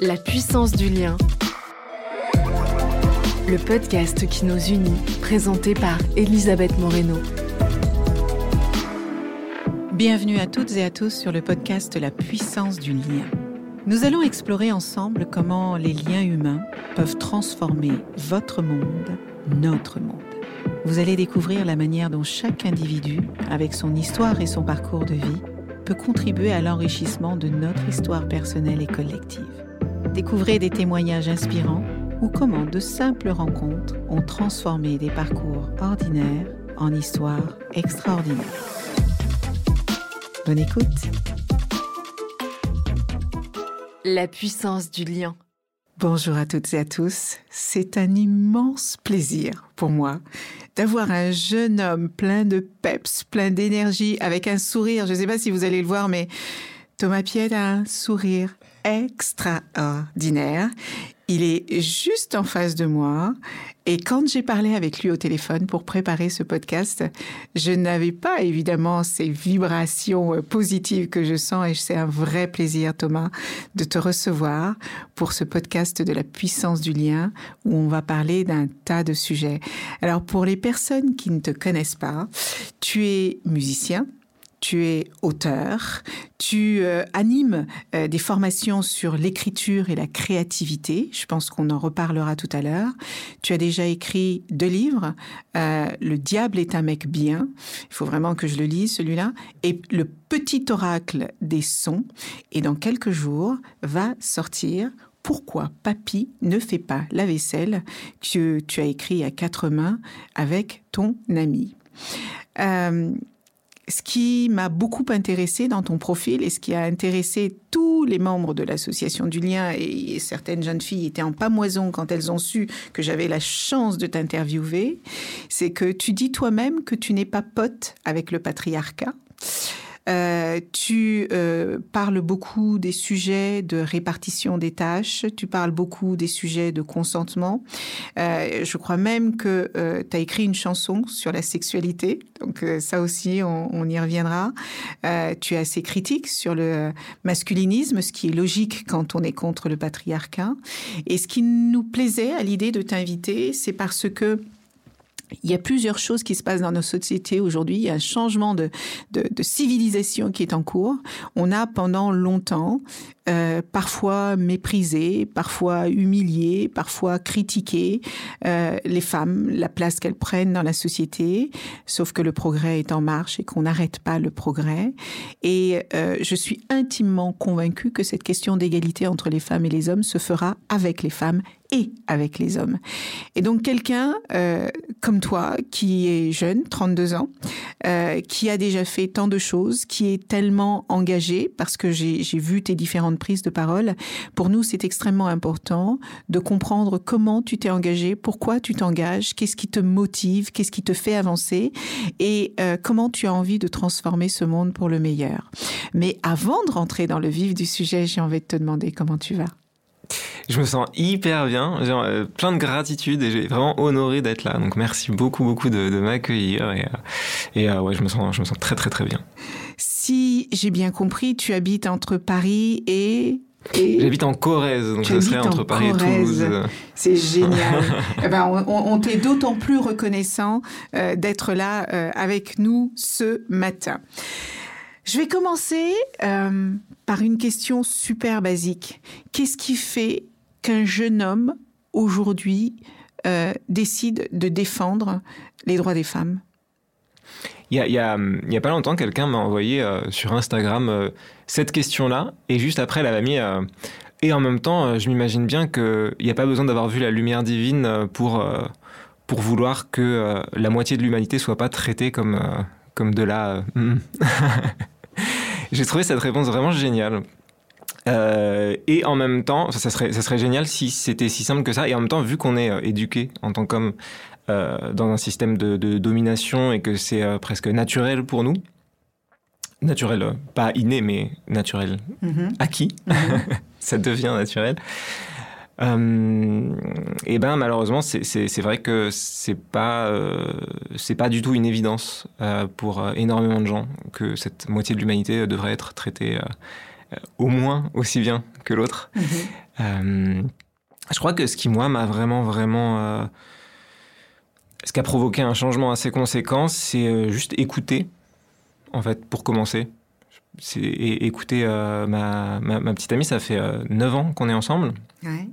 La puissance du lien. Le podcast qui nous unit, présenté par Elisabeth Moreno. Bienvenue à toutes et à tous sur le podcast La puissance du lien. Nous allons explorer ensemble comment les liens humains peuvent transformer votre monde, notre monde. Vous allez découvrir la manière dont chaque individu, avec son histoire et son parcours de vie, peut contribuer à l'enrichissement de notre histoire personnelle et collective. Découvrez des témoignages inspirants ou comment de simples rencontres ont transformé des parcours ordinaires en histoires extraordinaires. Bonne écoute La puissance du lien. Bonjour à toutes et à tous. C'est un immense plaisir pour moi d'avoir un jeune homme plein de peps, plein d'énergie, avec un sourire. Je ne sais pas si vous allez le voir, mais Thomas Pied a un sourire extraordinaire. Il est juste en face de moi. Et quand j'ai parlé avec lui au téléphone pour préparer ce podcast, je n'avais pas évidemment ces vibrations euh, positives que je sens et c'est un vrai plaisir, Thomas, de te recevoir pour ce podcast de la puissance du lien où on va parler d'un tas de sujets. Alors pour les personnes qui ne te connaissent pas, tu es musicien, tu es auteur, tu euh, animes euh, des formations sur l'écriture et la créativité. Je pense qu'on en reparlera tout à l'heure. Tu as déjà écrit deux livres. Euh, le diable est un mec bien. Il faut vraiment que je le lise, celui-là. Et le petit oracle des sons. Et dans quelques jours va sortir pourquoi papy ne fait pas la vaisselle que tu as écrit à quatre mains avec ton ami ce qui m'a beaucoup intéressé dans ton profil et ce qui a intéressé tous les membres de l'association du lien et certaines jeunes filles étaient en pamoison quand elles ont su que j'avais la chance de t'interviewer, c'est que tu dis toi-même que tu n'es pas pote avec le patriarcat. Euh, tu euh, parles beaucoup des sujets de répartition des tâches, tu parles beaucoup des sujets de consentement. Euh, je crois même que tu as écrit une chanson sur la sexualité, donc ça aussi, on, on y reviendra. tu es assez critique sur le masculinisme, ce qui est logique quand on est contre le patriarcat. Et ce qui nous plaisait à l'idée de t'inviter, c'est parce que il y a plusieurs choses qui se passent dans nos sociétés aujourd'hui. Il y a un changement de, de, civilisation qui est en cours. On a pendant longtemps euh, parfois méprisé, parfois humilié, parfois critiqué euh, les femmes, la place qu'elles prennent dans la société, sauf que le progrès est en marche et qu'on n'arrête pas le progrès. Et euh, je suis intimement convaincue que cette question d'égalité entre les femmes et les hommes se fera avec les femmes et avec les hommes. Et donc quelqu'un comme toi, qui est jeune, 32 ans, qui a déjà fait tant de choses, qui est tellement engagé, parce que j'ai vu tes différentes prise de parole. Pour nous, c'est extrêmement important de comprendre comment tu t'es engagé, pourquoi tu t'engages, qu'est-ce qui te motive, qu'est-ce qui te fait avancer et euh, comment tu as envie de transformer ce monde pour le meilleur. Mais avant de rentrer dans le vif du sujet, j'ai envie de te demander comment tu vas. Je me sens hyper bien, genre, euh, plein de gratitude et j'ai vraiment honoré d'être là. Donc merci beaucoup beaucoup de, de m'accueillir et, euh, et ouais, je me sens je me sens très très très bien. Si j'ai bien compris, tu habites entre Paris et J'habite en Corrèze, donc ce serait entre Paris et Toulouse. C'est génial. eh ben, on, on t'est d'autant plus reconnaissant euh, d'être là euh, avec nous ce matin. Je vais commencer euh, par une question super basique. Qu'est-ce qui fait qu'un jeune homme aujourd'hui décide de défendre les droits des femmes? Il y a, pas longtemps, quelqu'un m'a envoyé euh, sur Instagram euh, cette question-là, et juste après, elle avait mis. Euh, et en même temps, je m'imagine bien qu'il n'y a pas besoin d'avoir vu la lumière divine pour, vouloir que la moitié de l'humanité soit pas traitée comme, comme de la. J'ai trouvé cette réponse vraiment géniale. Euh, et en même temps, ça, ça, serait, ça serait génial si c'était si simple que ça. Et en même temps, vu qu'on est euh, éduqué en tant qu'homme euh, dans un système de, de domination et que c'est euh, presque naturel pour nous, naturel, pas inné, mais naturel, mm -hmm. acquis, mm -hmm. ça devient naturel. Et ben malheureusement c'est vrai que c'est pas c'est pas du tout une évidence pour énormément de gens que cette moitié de l'humanité devrait être traitée au moins aussi bien que l'autre. Mmh. je crois que ce qui, moi, m'a vraiment, vraiment... ce qui a provoqué un changement assez conséquent, c'est juste écouter, en fait, pour commencer. C'est écouter ma, ma, petite amie, ça fait 9 ans qu'on est ensemble. Ouais.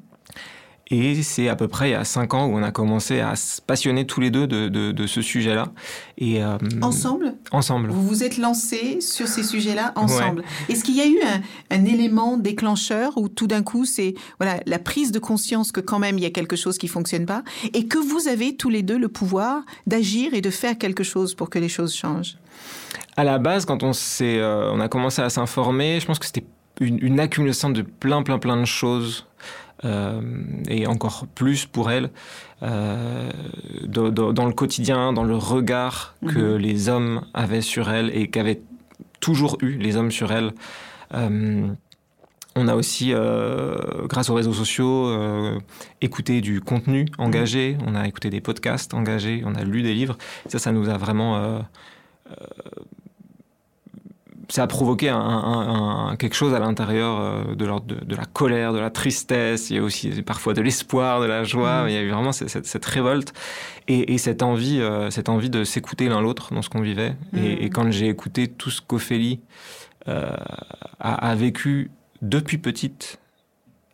Et c'est à peu près il y a cinq ans où on a commencé à se passionner tous les deux de, de, de ce sujet-là. Et euh, ensemble? Ensemble. Vous vous êtes lancés sur ces sujets-là ensemble. Est-ce qu'il y a eu un, un, élément déclencheur où tout d'un coup c'est voilà la prise de conscience que quand même il y a quelque chose qui fonctionne pas et que vous avez tous les deux le pouvoir d'agir et de faire quelque chose pour que les choses changent? À la base, quand on s'est, euh, on a commencé à s'informer, je pense que c'était une, une accumulation de plein plein plein de choses et encore plus pour elle euh, dans le quotidien, dans le regard que mhm. les hommes avaient sur elle et qu'avaient toujours eu les hommes sur elle. Euh, on a aussi, grâce aux réseaux sociaux, écouté du contenu engagé, on a écouté des podcasts engagés, on a lu des livres. Ça, ça nous a vraiment ça a provoqué un, quelque chose à l'intérieur euh, de, de, de, la colère, de la tristesse. Il y a aussi parfois de l'espoir, de la joie. Mmh. Il y a eu vraiment cette, cette, révolte et, et, cette envie, euh, cette envie de s'écouter l'un l'autre dans ce qu'on vivait. Et, mmh. et, quand j'ai écouté tout ce qu'Ophélie euh, a, a, vécu depuis petite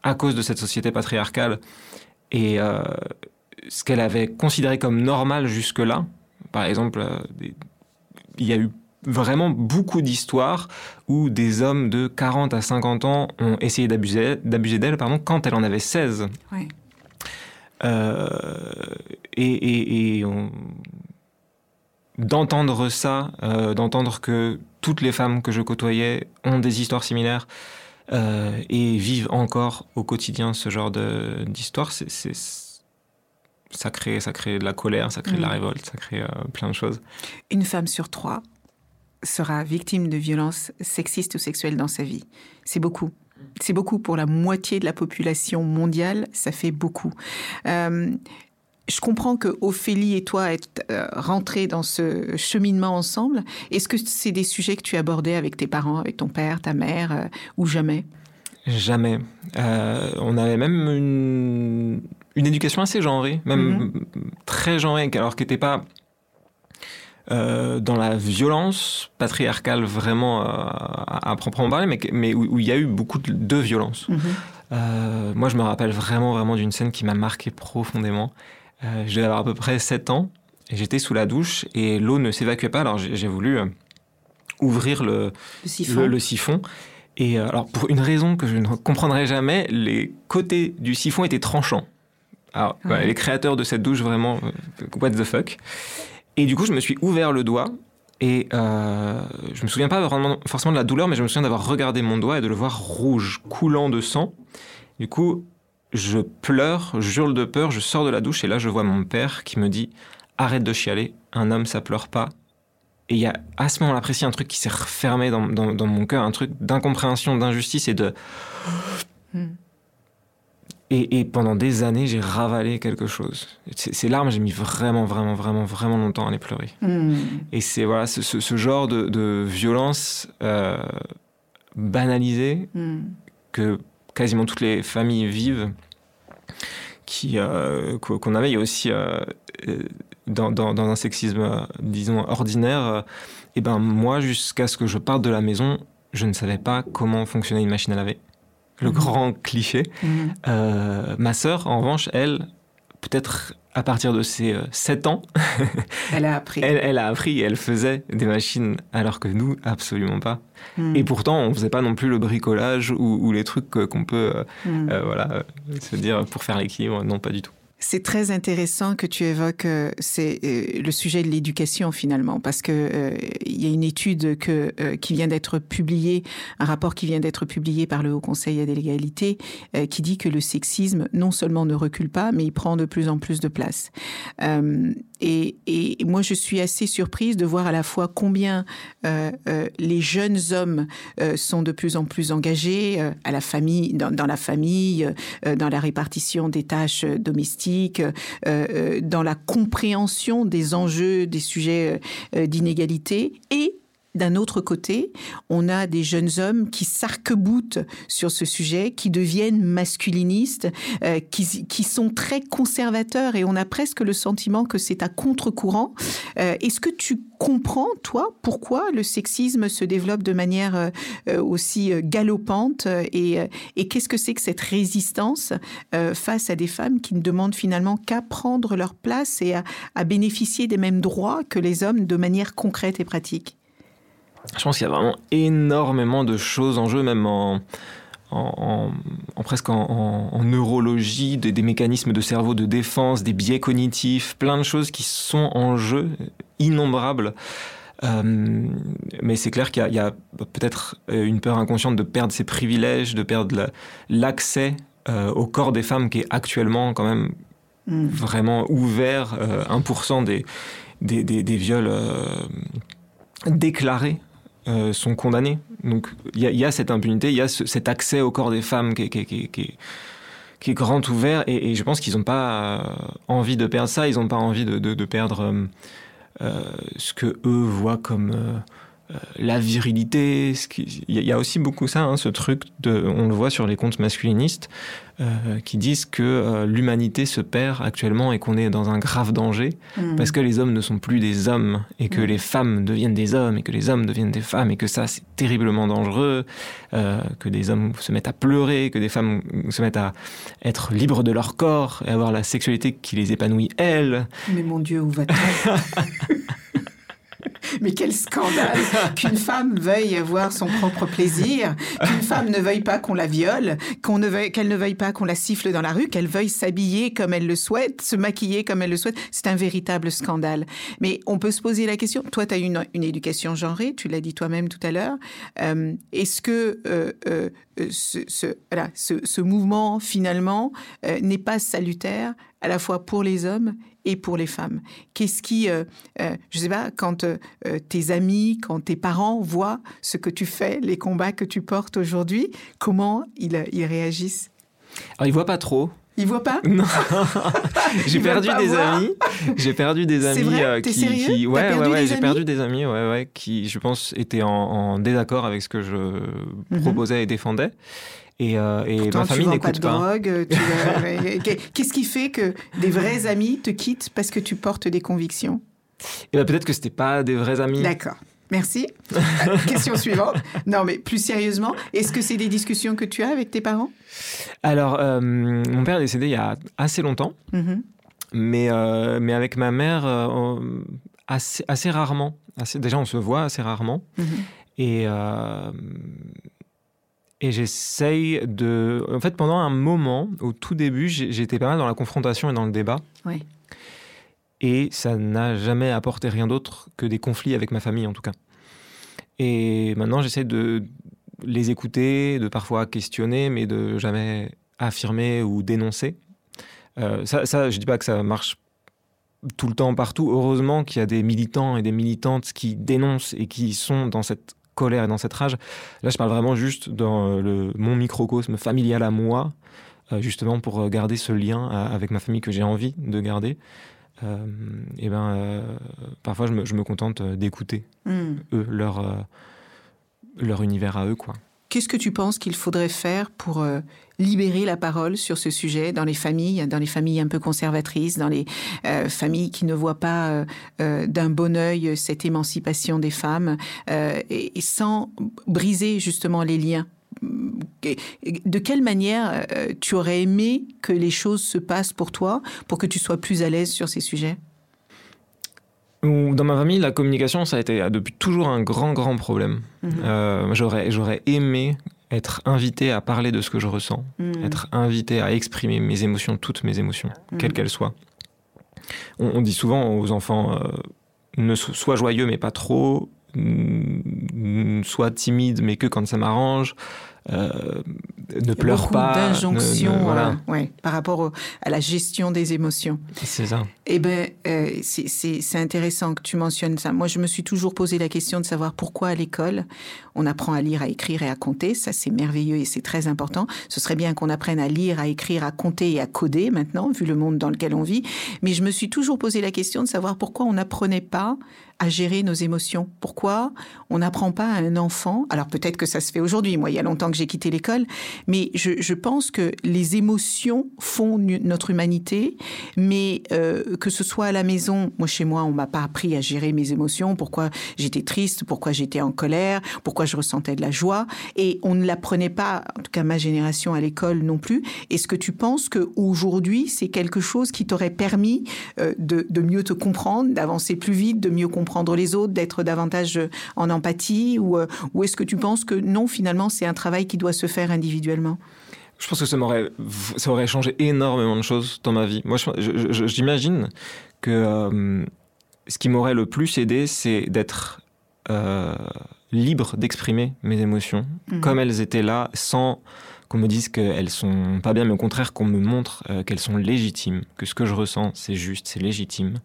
à cause de cette société patriarcale et euh, ce qu'elle avait considéré comme normal jusque-là, par exemple, il y a eu vraiment beaucoup d'histoires où des hommes de 40 à 50 ans ont essayé d'abuser, d'elle pardon, quand elle en avait 16. Euh, et, d'entendre ça, euh, d'entendre que toutes les femmes que je côtoyais ont des histoires similaires euh, et vivent encore au quotidien ce genre d'histoire, c'est, ça crée, ça crée de la colère, ça crée de la mm. révolte, ça crée plein de choses. Une femme sur trois sera victime de violences sexistes ou sexuelles dans sa vie. C'est beaucoup. C'est beaucoup pour la moitié de la population mondiale, ça fait beaucoup. Euh, je comprends que Ophélie et toi êtes euh, rentrés dans ce cheminement ensemble. Est-ce que c'est des sujets que tu abordais avec tes parents, avec ton père, ta mère, euh, ou jamais? Jamais. on avait même une, une, éducation assez genrée, même mm-hmm. très genrée, alors qui n'était pas euh, dans la violence patriarcale vraiment euh, à, proprement parler, mais, mais où, il y a eu beaucoup de, violence. Mhm. Euh, moi, je me rappelle vraiment, vraiment d'une scène qui m'a marqué profondément. je devais avoir à peu près 7 ans, et j'étais sous la douche, et l'eau ne s'évacuait pas, alors j'ai voulu ouvrir le, le siphon. Et alors, pour une raison que je ne comprendrai jamais, les côtés du siphon étaient tranchants. Alors, les créateurs de cette douche, vraiment, what the fuck. Et du coup, je me suis ouvert le doigt et euh, je me souviens pas forcément de la douleur, mais je me souviens d'avoir regardé mon doigt et de le voir rouge, coulant de sang. Du coup, je pleure, je hurle de peur, je sors de la douche et là, je vois mon père qui me dit Arrête de chialer, un homme, ça pleure pas. Et il y a à ce moment-là précis un truc qui s'est refermé dans, dans, mon cœur, un truc d'incompréhension, d'injustice et de. Et, pendant des années, j'ai ravalé quelque chose. Ces larmes, j'ai mis vraiment, vraiment, vraiment, vraiment longtemps à les pleurer. Hmm. Et c'est voilà, ce, genre de, violence euh, banalisée hmm. que quasiment toutes les familles vivent, qui euh, qu'on avait. Il y a aussi euh, dans, dans, un sexisme, disons, ordinaire. et ben moi, jusqu'à ce que je parte de la maison, je ne savais pas comment fonctionnait une machine à laver le mhm. grand cliché. Mhm. Euh, ma sœur, en revanche, elle, peut-être à partir de ses 7 euh, ans, elle a appris. elle, a appris et elle faisait des machines alors que nous, absolument pas. Mhm. Et pourtant, on faisait pas non plus le bricolage ou, les trucs qu'on peut euh, voilà, se dire pour faire l'équilibre. Non, pas du tout. C'est très intéressant que tu évoques euh, euh, le sujet de l'éducation finalement parce que euh, y a une étude qui vient d'être publiée, un rapport qui vient d'être publié par le Haut Conseil à l'égalité qui dit que le sexisme non seulement ne recule pas mais il prend de plus en plus de place. Et, moi, je suis assez surprise de voir à la fois combien les jeunes hommes sont de plus en plus engagés à la famille, dans, la famille, dans la répartition des tâches domestiques, dans la compréhension des enjeux, des sujets d'inégalité, et d'un autre côté, on a des jeunes hommes qui s'arc-boutent sur ce sujet, qui deviennent masculinistes, euh, qui, sont très conservateurs et on a presque le sentiment que c'est à contre-courant. Euh, est-ce que tu comprends, toi, pourquoi le sexisme se développe de manière euh, aussi galopante et, qu'est-ce que c'est que cette résistance face à des femmes qui ne demandent finalement qu'à prendre leur place et à bénéficier des mêmes droits que les hommes de manière concrète et pratique? Je pense qu'il y a vraiment énormément de choses en jeu, même en, en, presque en, neurologie, des, mécanismes de cerveau de défense, des biais cognitifs, plein de choses qui sont en jeu, innombrables. Euh, mais c'est clair qu'il y a, peut-être une peur inconsciente de perdre ses privilèges, de perdre l'accès euh, au corps des femmes qui est actuellement quand même hmm. vraiment ouvert. 1% euh, des, des, des, viols déclarés euh, sont condamnés. Donc il y, a cette impunité, il y a cet accès au corps des femmes qui, est grand ouvert et, je pense qu'ils n'ont pas euh, envie de perdre ça, ils n'ont pas envie de, perdre euh, ce que eux voient comme la virilité. Il y a aussi beaucoup ça, hein, ce truc, de, on le voit sur les comptes masculinistes, euh, qui disent que euh, l'humanité se perd actuellement et qu'on est dans un grave danger, hmm. parce que les hommes ne sont plus des hommes, et que hmm. les femmes deviennent des hommes, et que les hommes deviennent des femmes, et que ça c'est terriblement dangereux, que des hommes se mettent à pleurer, que des femmes se mettent à être libres de leur corps, et avoir la sexualité qui les épanouit elles. Mais mon Dieu, où va-t-on? Mais quel scandale qu'une femme veuille avoir son propre plaisir, qu'une femme ne veuille pas qu'on la viole, ne qu'elle ne veuille pas qu'on la siffle dans la rue, qu'elle veuille s'habiller comme elle le souhaite, se maquiller comme elle le souhaite. C'est un véritable scandale. Mais on peut se poser la question. Toi, tu as une, une éducation genrée, tu l'as dit toi-même tout à l'heure. Euh, est-ce que euh, euh, ce, ce, mouvement, finalement, n'est pas salutaire à la fois pour les hommes et pour les femmes Qu'est-ce qui, euh, euh, sais pas, quand euh, tes amis, quand tes parents voient ce que tu fais, les combats que tu portes aujourd'hui, comment ils, ils réagissent? Alors ils voient pas trop. Ils voient pas Non. j'ai perdu des amis. J'ai perdu des amis vrai qui, qui, ouais, ouais, ouais, j'ai perdu des amis, ouais, ouais, qui, je pense, étaient en, désaccord avec ce que je mhm. proposais et défendais. Et, euh, et ma famille n'écoute pas. pas. Drogue, Qu'est-ce qui fait que des vrais amis te quittent parce que tu portes des convictions? Eh ben, peut-être que c'était pas des vrais amis. D'accord. Merci. Question suivante. Non, mais plus sérieusement, est-ce que c'est des discussions que tu as avec tes parents? Alors, euh, mon père est décédé il y a assez longtemps, mm-hmm. mais, euh, mais avec ma mère, assez, assez, rarement. Assez, déjà, on se voit assez rarement. Mm-hmm. Et et j'essaye de. En fait, pendant un moment, au tout début, j'étais pas mal dans la confrontation et dans le débat. Oui. Et ça n'a jamais apporté rien d'autre que des conflits avec ma famille, en tout cas. Et maintenant, j'essaie de les écouter, de parfois questionner, mais de jamais affirmer ou dénoncer. Euh, ça, je dis pas que ça marche tout le temps partout. Heureusement qu'il y a des militants et des militantes qui dénoncent et qui sont dans cette colère et dans cette rage. Là, je parle vraiment juste dans euh, le, mon microcosme familial à moi, euh, justement pour garder ce lien avec ma famille que j'ai envie de garder. Et ben, parfois, je me, je me contente d'écouter hmm. eux, leur, leur univers à eux, quoi. Qu'est-ce que tu penses qu'il faudrait faire pour euh, libérer la parole sur ce sujet dans les familles, dans les familles un peu conservatrices, dans les euh, familles qui ne voient pas euh, d'un bon œil cette émancipation des femmes, et, sans briser justement les liens de quelle manière tu aurais aimé que les choses se passent pour toi, pour que tu sois plus à l'aise sur ces sujets? Dans ma famille, la communication, ça a été depuis toujours un grand, grand problème. Mhm. Euh, j'aurais, j'aurais aimé être invité à parler de ce que je ressens, mhm. être invité à exprimer mes émotions, toutes mes émotions, mhm. quelles qu'elles soient. On, dit souvent aux enfants, euh, ne sois joyeux mais pas trop, sois timide mais que quand ça m'arrange, euh, ne pleure pas. d'injonctions voilà. Euh, par rapport à la gestion des émotions. C'est ça. Eh bien, euh, c'est intéressant que tu mentionnes ça. Moi, je me suis toujours posé la question de savoir pourquoi à l'école, on apprend à lire, à écrire et à compter. Ça, c'est merveilleux et c'est très important. Ce serait bien qu'on apprenne à lire, à écrire, à compter et à coder maintenant, vu le monde dans lequel on vit. Mais je me suis toujours posé la question de savoir pourquoi on n'apprenait pas à gérer nos émotions Pourquoi on n'apprend pas à un enfant Alors peut-être que ça se fait aujourd'hui. Moi, il y a longtemps que j'ai quitté l'école, mais je, pense que les émotions font notre humanité, mais euh, que ce soit à la maison, moi chez moi, on m'a pas appris à gérer mes émotions. Pourquoi j'étais triste Pourquoi j'étais en colère Pourquoi je ressentais de la joie Et on ne l'apprenait pas, en tout cas ma génération à l'école non plus. Est-ce que tu penses que aujourd'hui c'est quelque chose qui t'aurait permis euh, de, de mieux te comprendre, d'avancer plus vite, de mieux comprendre les autres, d'être davantage en empathie Ou, euh, ou est-ce que tu penses que non, finalement, c'est un travail qui doit se faire individuellement? Je pense que ça m'aurait, ça aurait changé énormément de choses dans ma vie. Moi, j'imagine que euh, ce qui m'aurait le plus aidé, c'est d'être euh, libre d'exprimer mes émotions mhm. comme elles étaient là, sans qu'on me dise qu'elles sont pas bien, mais au contraire qu'on me montre qu'elles sont légitimes, que ce que je ressens, c'est juste, c'est légitime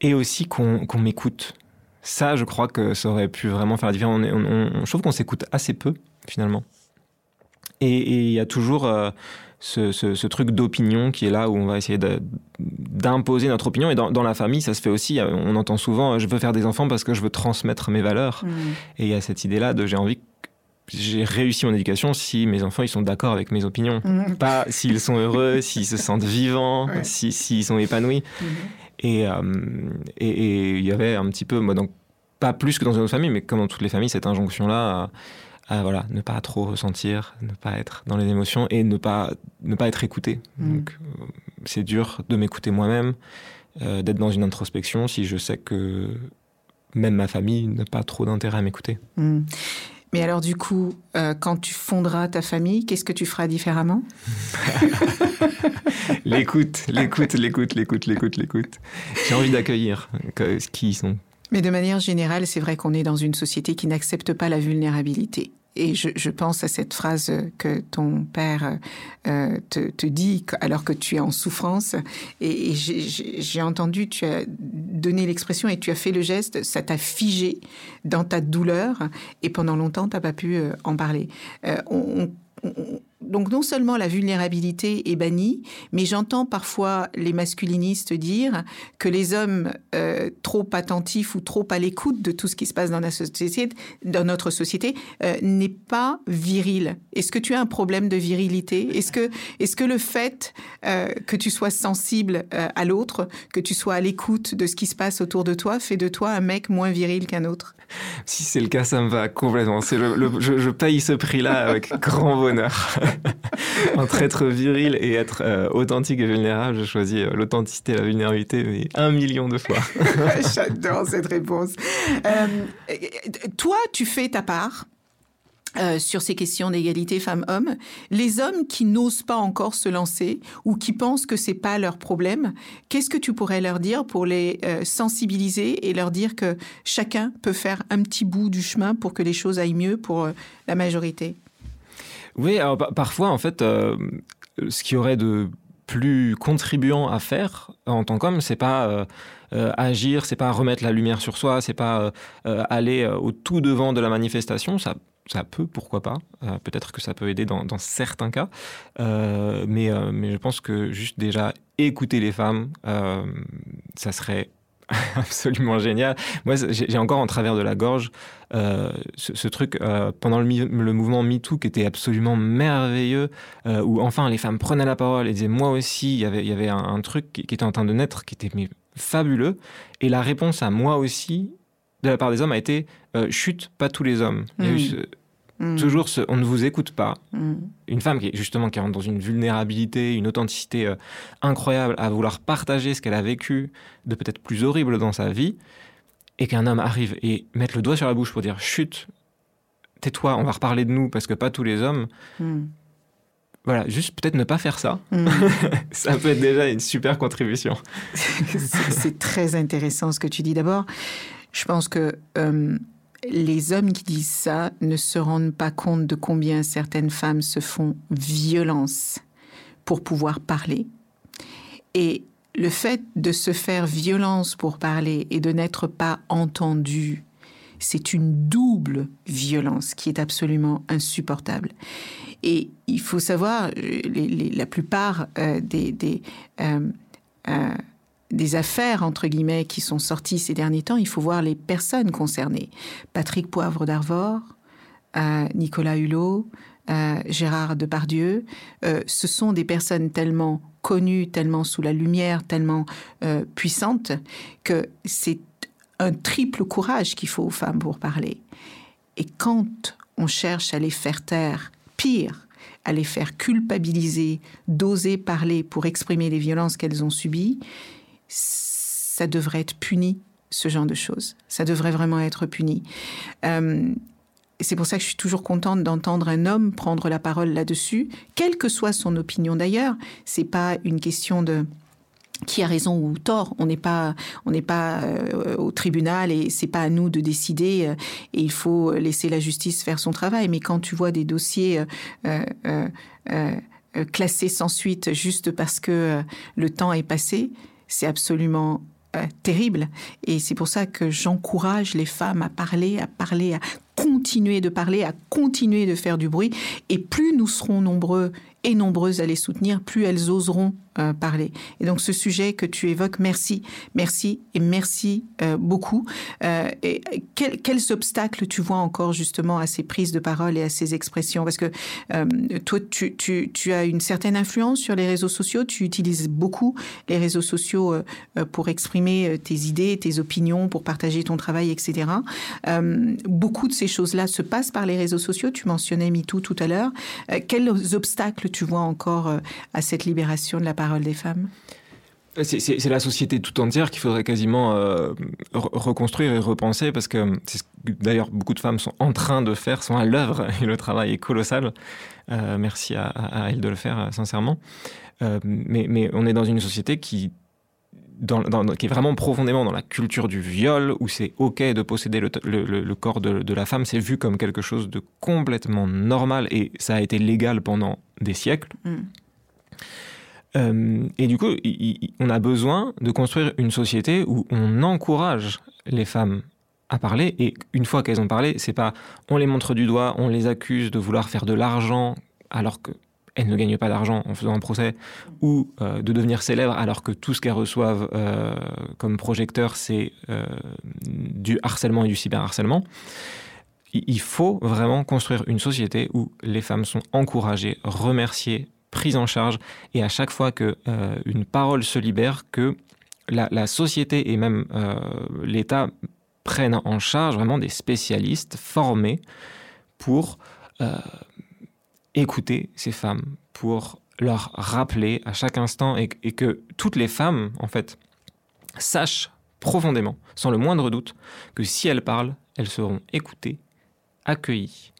et aussi qu'on m'écoute. Ça, je crois que ça aurait pu vraiment faire la différence. je trouve qu'on s'écoute assez peu, finalement. Et il y a toujours euh, ce, truc d'opinion qui est là où on va essayer d'imposer notre opinion. Et dans, la famille, ça se fait aussi. On entend souvent je veux faire des enfants parce que je veux transmettre mes valeurs. Mmh. Et il y a cette idée-là de j'ai envie j'ai réussi mon éducation si mes enfants ils sont d'accord avec mes opinions. Mmh. Pas s'ils sont heureux, s'ils se sentent vivants, s'ils sont épanouis. Mmh. Euh, et il y avait un petit peu, moi, donc, pas plus que dans une autre famille, mais comme dans toutes les familles, cette injonction-là à, voilà, ne pas trop ressentir, ne pas être dans les émotions et ne pas, ne pas être écouté. Mm. Donc, euh, c'est dur de m'écouter moi-même, euh, d'être dans une introspection si je sais que même ma famille n'a pas trop d'intérêt à m'écouter. Mm. Mais alors du coup, euh, quand tu fonderas ta famille, qu'est-ce que tu feras différemment? L'écoute, l'écoute, l'écoute, l'écoute, l'écoute, l'écoute. J'ai envie d'accueillir qui ils sont. Mais de manière générale, c'est vrai qu'on est dans une société qui n'accepte pas la vulnérabilité. Et je, pense à cette phrase que ton père euh, te, dit alors que tu es en souffrance. Et, j'ai entendu, tu as donné l'expression et tu as fait le geste, ça t'a figé dans ta douleur. Et pendant longtemps, tu n'as pas pu euh, en parler. Euh, donc non seulement la vulnérabilité est bannie, mais j'entends parfois les masculinistes dire que les hommes euh, trop attentifs ou trop à l'écoute de tout ce qui se passe dans, la société, dans notre société euh, n'est pas viril. Est-ce que tu as un problème de virilité? Est-ce que, est que le fait euh, que tu sois sensible à l'autre, que tu sois à l'écoute de ce qui se passe autour de toi, fait de toi un mec moins viril qu'un autre? Si c'est le cas, ça me va complètement. je, je paye ce prix-là avec grand bonheur. Entre être viril et être euh, authentique et vulnérable, je choisis euh, l'authenticité et la vulnérabilité, mais un million de fois. J'adore cette réponse. Euh, toi, tu fais ta part. Sur ces questions d'égalité femmes-hommes, les hommes qui n'osent pas encore se lancer ou qui pensent que c'est pas leur problème, qu'est-ce que tu pourrais leur dire pour les sensibiliser et leur dire que chacun peut faire un petit bout du chemin pour que les choses aillent mieux pour la majorité? Oui, parfois, en fait, euh, ce qui aurait de plus contribuant à faire en tant qu'homme, c'est pas euh, euh, agir, c'est pas remettre la lumière sur soi, c'est pas aller au tout devant de la manifestation. Ça, ça peut, pourquoi pas. Peut-être que ça peut aider dans, dans certains cas, mais mais je pense que juste déjà écouter les femmes, ça serait absolument génial. Moi, j'ai encore en travers de la gorge euh, ce, truc euh, pendant le, le, mouvement MeToo qui était absolument merveilleux, euh, où enfin les femmes prenaient la parole et disaient moi aussi, il y avait, il y avait un, truc qui, était en train de naître qui était mais, fabuleux. Et la réponse à moi aussi de la part des hommes a été chute, pas tous les hommes. Il y a eu Mm. Toujours, ce, on ne vous écoute pas. Mm. Une femme qui, justement, qui rentre dans une vulnérabilité, une authenticité euh, incroyable, à vouloir partager ce qu'elle a vécu de peut-être plus horrible dans sa vie, et qu'un homme arrive et mette le doigt sur la bouche pour dire chut, tais-toi, on va reparler de nous parce que pas tous les hommes. Mm. Voilà, juste peut-être ne pas faire ça. ça peut être déjà une super contribution. C'est très intéressant ce que tu dis. D'abord, je pense que euh, les hommes qui disent ça ne se rendent pas compte de combien certaines femmes se font violence pour pouvoir parler. Et le fait de se faire violence pour parler et de n'être pas entendu, c'est une double violence qui est absolument insupportable. Et il faut savoir, la plupart euh, des, euh, euh, des affaires, entre guillemets, qui sont sorties ces derniers temps, il faut voir les personnes concernées. Patrick Poivre d'Arvor, euh, Nicolas Hulot, euh, Gérard Depardieu, euh, ce sont des personnes tellement connues, tellement sous la lumière, tellement euh, puissantes, que c'est un triple courage qu'il faut aux femmes pour parler. Et quand on cherche à les faire taire, pire, à les faire culpabiliser, d'oser parler pour exprimer les violences qu'elles ont subies, ça devrait être puni, ce genre de choses. Ça devrait vraiment être puni. Euh, c'est pour ça que je suis toujours contente d'entendre un homme prendre la parole là-dessus, quelle que soit son opinion d'ailleurs. C'est pas une question de qui a raison ou tort. On n'est pas, on n'est pas euh, au tribunal et c'est pas à nous de décider. Euh, et il faut laisser la justice faire son travail. Mais quand tu vois des dossiers classés sans suite juste parce que le temps est passé, c'est absolument terrible. Et c'est pour ça que j'encourage les femmes à parler, à parler, à continuer de parler, à continuer de faire du bruit. Et plus nous serons nombreux et nombreuses à les soutenir, plus elles oseront euh, parler. Et donc ce sujet que tu évoques, merci, merci et merci euh, beaucoup. Euh, et quels, obstacles tu vois encore justement à ces prises de parole et à ces expressions? Parce que toi, tu, tu, as une certaine influence sur les réseaux sociaux, tu utilises beaucoup les réseaux sociaux pour exprimer tes idées, tes opinions, pour partager ton travail, etc. beaucoup de ces choses-là se passent par les réseaux sociaux. Tu mentionnais MeToo tout à l'heure. quels obstacles tu vois encore à cette libération de la parole des femmes? C'est la société tout entière qu'il faudrait quasiment euh, reconstruire et repenser parce que c'est d'ailleurs beaucoup de femmes sont en train de faire, sont à l'œuvre et le travail est colossal. Euh, merci à, à, elles de le faire euh, sincèrement. Euh, mais, mais, on est dans une société qui, dans, dans, qui est vraiment profondément dans la culture du viol où c'est ok de posséder le, le, le corps de, de, la femme, c'est vu comme quelque chose de complètement normal et ça a été légal pendant des siècles. Mm. Euh, et du coup, on a besoin de construire une société où on encourage les femmes à parler. Et une fois qu'elles ont parlé, c'est pas on les montre du doigt, on les accuse de vouloir faire de l'argent alors qu'elles ne gagnent pas d'argent en faisant un procès, ou euh, de devenir célèbres alors que tout ce qu'elles reçoivent euh, comme projecteur, c'est euh, du harcèlement et du cyberharcèlement. Il faut vraiment construire une société où les femmes sont encouragées, remerciées, prise en charge et à chaque fois euh, une parole se libère, que la, société et même l'État prennent en charge vraiment des spécialistes formés pour écouter ces femmes, pour leur rappeler à chaque instant et, que toutes les femmes, en fait, sachent profondément, sans le moindre doute, que si elles parlent, elles seront écoutées, accueillies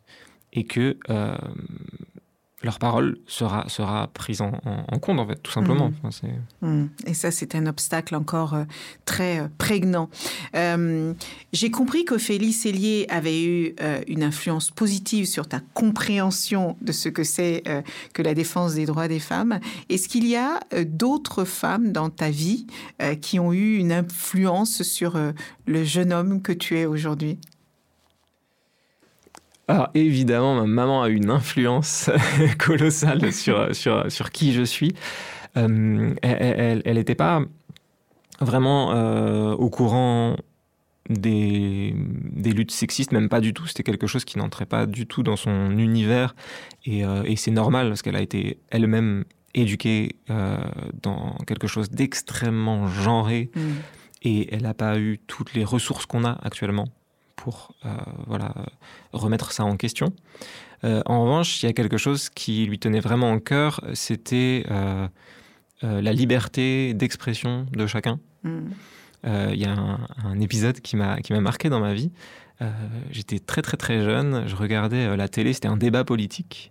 et que euh, leur parole sera, sera prise en, en, en compte, en fait, tout simplement. Mmh. Enfin, mmh. Et ça, c'est un obstacle encore euh, très euh, prégnant. Euh, J'ai compris qu'Ophélie Cellier avait eu une influence positive sur ta compréhension de ce que c'est que la défense des droits des femmes. Est-ce qu'il y a d'autres femmes dans ta vie qui ont eu une influence sur le jeune homme que tu es aujourd'hui? Alors évidemment, ma maman a une influence colossale sur, sur, sur qui je suis. Euh, elle n'était pas vraiment euh, au courant des, des, luttes sexistes, même pas du tout. C'était quelque chose qui n'entrait pas du tout dans son univers. Et, euh, et c'est normal parce qu'elle a été elle-même éduquée dans quelque chose d'extrêmement genré. Mmh. Et elle n'a pas eu toutes les ressources qu'on a actuellement pour euh, voilà, remettre ça en question. Euh, en revanche, il y a quelque chose qui lui tenait vraiment en cœur, c'était euh, la liberté d'expression de chacun. Mm. Il y a un, un épisode qui m'a marqué dans ma vie. J'étais très très très jeune, je regardais la télé, c'était un débat politique.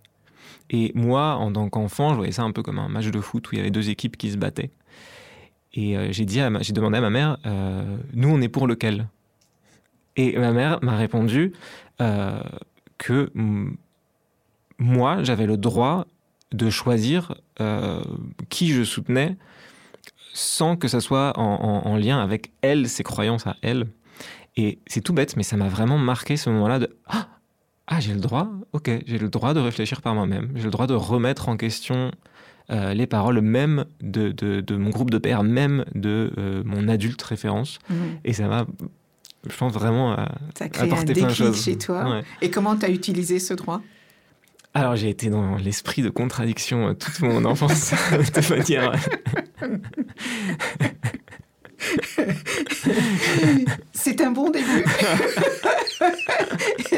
Et moi, en tant qu'enfant, je voyais ça un peu comme un match de foot où il y avait deux équipes qui se battaient. Et j'ai demandé à ma mère, nous on est pour lequel? Et ma mère m'a répondu euh, que moi, j'avais le droit de choisir euh, qui je soutenais sans que ça soit en, en, en, lien avec elle, ses croyances à elle. Et c'est tout bête, mais ça m'a vraiment marqué ce moment-là de ah, ah j'ai le droit, ok, j'ai le droit de réfléchir par moi-même, j'ai le droit de remettre en question les paroles même de, de, mon groupe de pères, même de mon adulte référence. Mhm. Et ça m'a, je pense, vraiment apporté plein de choses. chez toi. Et comment tu as utilisé ce droit? Alors j'ai été dans l'esprit de contradiction toute mon enfance, de manière C'est un bon début.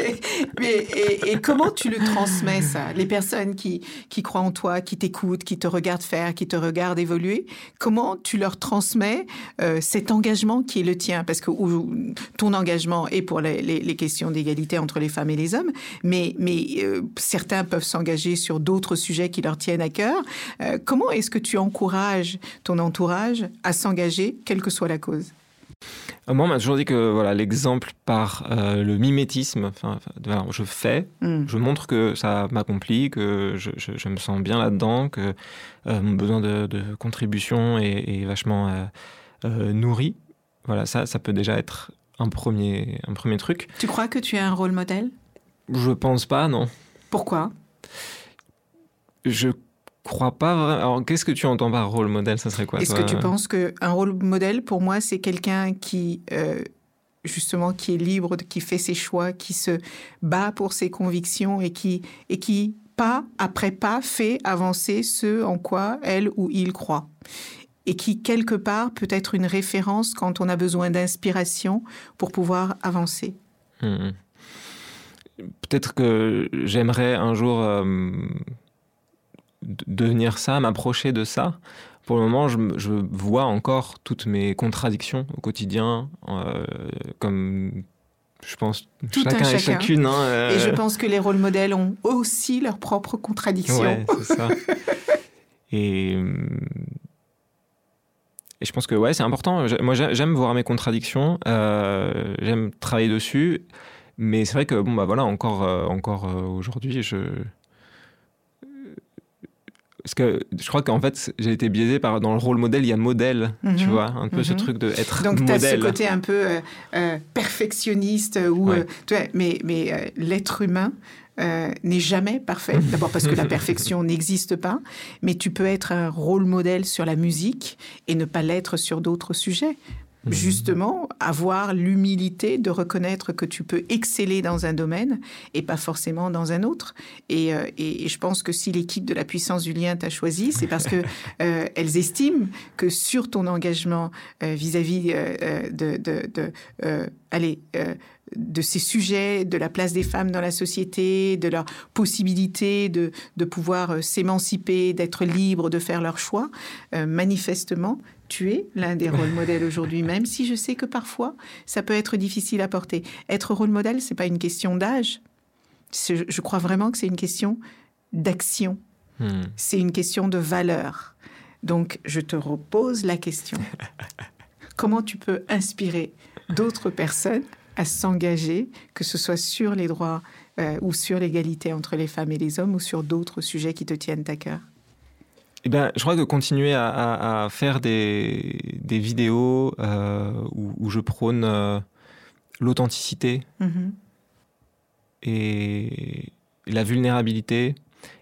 et, comment tu le transmets, ça? Les personnes qui, qui croient en toi, qui t'écoutent, qui te regardent faire, qui te regardent évoluer, comment tu leur transmets euh, cet engagement qui est le tien? Parce que ton engagement est pour les, questions d'égalité entre les femmes et les hommes, mais, mais euh, certains peuvent s'engager sur d'autres sujets qui leur tiennent à cœur. Euh, comment est-ce que tu encourages ton entourage à s'engager, quelle que soit la cause? Moi, on m'a toujours dit que voilà, l'exemple par euh, le mimétisme, enfin, je fais, hmm. je montre que ça m'accomplit, que je, me sens bien là-dedans, que euh, mon besoin de, contribution est, vachement nourri. Voilà, ça, ça peut déjà être un premier, un premier truc. Tu crois que tu as un rôle modèle? Je pense pas, non. Pourquoi? Je crois pas vraiment. Alors, qu'est-ce que tu entends par rôle modèle? Ça serait quoi Est-ce que tu penses qu'un rôle modèle, pour moi, c'est quelqu'un qui, euh, justement, qui est libre, qui fait ses choix, qui se bat pour ses convictions et qui, et qui pas après pas, fait avancer ce en quoi elle ou il croit et qui, quelque part, peut être une référence quand on a besoin d'inspiration pour pouvoir avancer. Hmm. Peut-être que j'aimerais un jour euh, devenir ça, m'approcher de ça. Pour le moment, je, vois encore toutes mes contradictions au quotidien, euh, comme je pense chacun, et chacune. Hein, euh. Et je pense que les rôles modèles ont aussi leurs propres contradictions. Ouais, c'est ça. et, et je pense que ouais, c'est important. Moi, j'aime voir mes contradictions. Euh, j'aime travailler dessus. Mais c'est vrai que bon bah voilà encore encore aujourd'hui je parce que je crois qu'en fait, j'ai été biaisé par dans le rôle modèle, il y a modèle, tu mhm. vois, un peu ce mhm. truc de être Donc, modèle. Donc, tu as ce côté un peu euh, euh, perfectionniste, ou euh, tu vois, mais, mais l'être humain n'est jamais parfait. D'abord parce que la perfection n'existe pas, mais tu peux être un rôle modèle sur la musique et ne pas l'être sur d'autres sujets. Mhm. justement avoir l'humilité de reconnaître que tu peux exceller dans un domaine et pas forcément dans un autre. Et, euh, je pense que si l'équipe de la puissance du lien t'a choisi, c'est parce que euh, elles estiment que sur ton engagement euh, vis-à-vis de, de, allez, de ces sujets, de la place des femmes dans la société, de leur possibilité de, de pouvoir s'émanciper, d'être libre, de faire leur choix, manifestement, tu es l'un des rôles modèles aujourd'hui, même si je sais que parfois ça peut être difficile à porter. Être rôle modèle, c'est pas une question d'âge. Je crois vraiment que c'est une question d'action. Hmm. C'est une question de valeur. Donc, je te repose la question. Comment tu peux inspirer d'autres personnes à s'engager, que ce soit sur les droits euh, ou sur l'égalité entre les femmes et les hommes ou sur d'autres sujets qui te tiennent à cœur? Eh ben, je crois que continuer à, faire des, vidéos euh, où, je prône euh, l'authenticité mm-hmm. et la vulnérabilité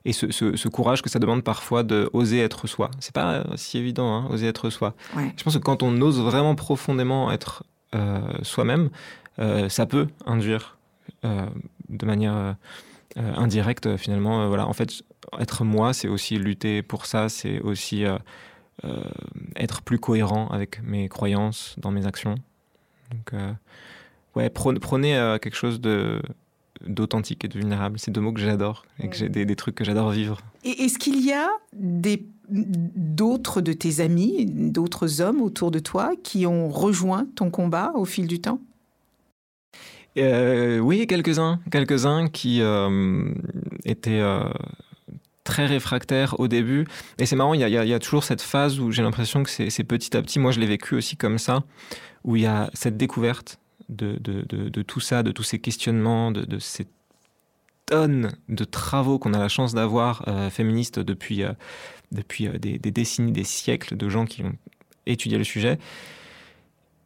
et ce, courage que ça demande parfois de oser être soi. C'est pas si évident, hein, oser être soi. Je pense que quand on ose vraiment profondément être euh, soi-même, ça peut induire de manière indirecte finalement. voilà, en fait, être moi, c'est aussi lutter pour ça, c'est aussi euh, euh, être plus cohérent avec mes croyances dans mes actions. Donc, euh, ouais, prenez quelque chose de d'authentique et de vulnérable. C'est deux mots que j'adore et que j'ai des, des, trucs que j'adore vivre. Et est-ce qu'il y a des d'autres de tes amis, d'autres hommes autour de toi qui ont rejoint ton combat au fil du temps? Oui, quelques-uns, quelques-uns qui étaient très réfractaire au début. Et c'est marrant, il y, a, toujours cette phase où j'ai l'impression que c'est petit à petit, moi je l'ai vécu aussi comme ça, où il y a cette découverte de, tout ça, de tous ces questionnements, de, ces tonnes de travaux qu'on a la chance d'avoir euh, féministes depuis, euh, euh, des, décennies, des siècles de gens qui ont étudié le sujet.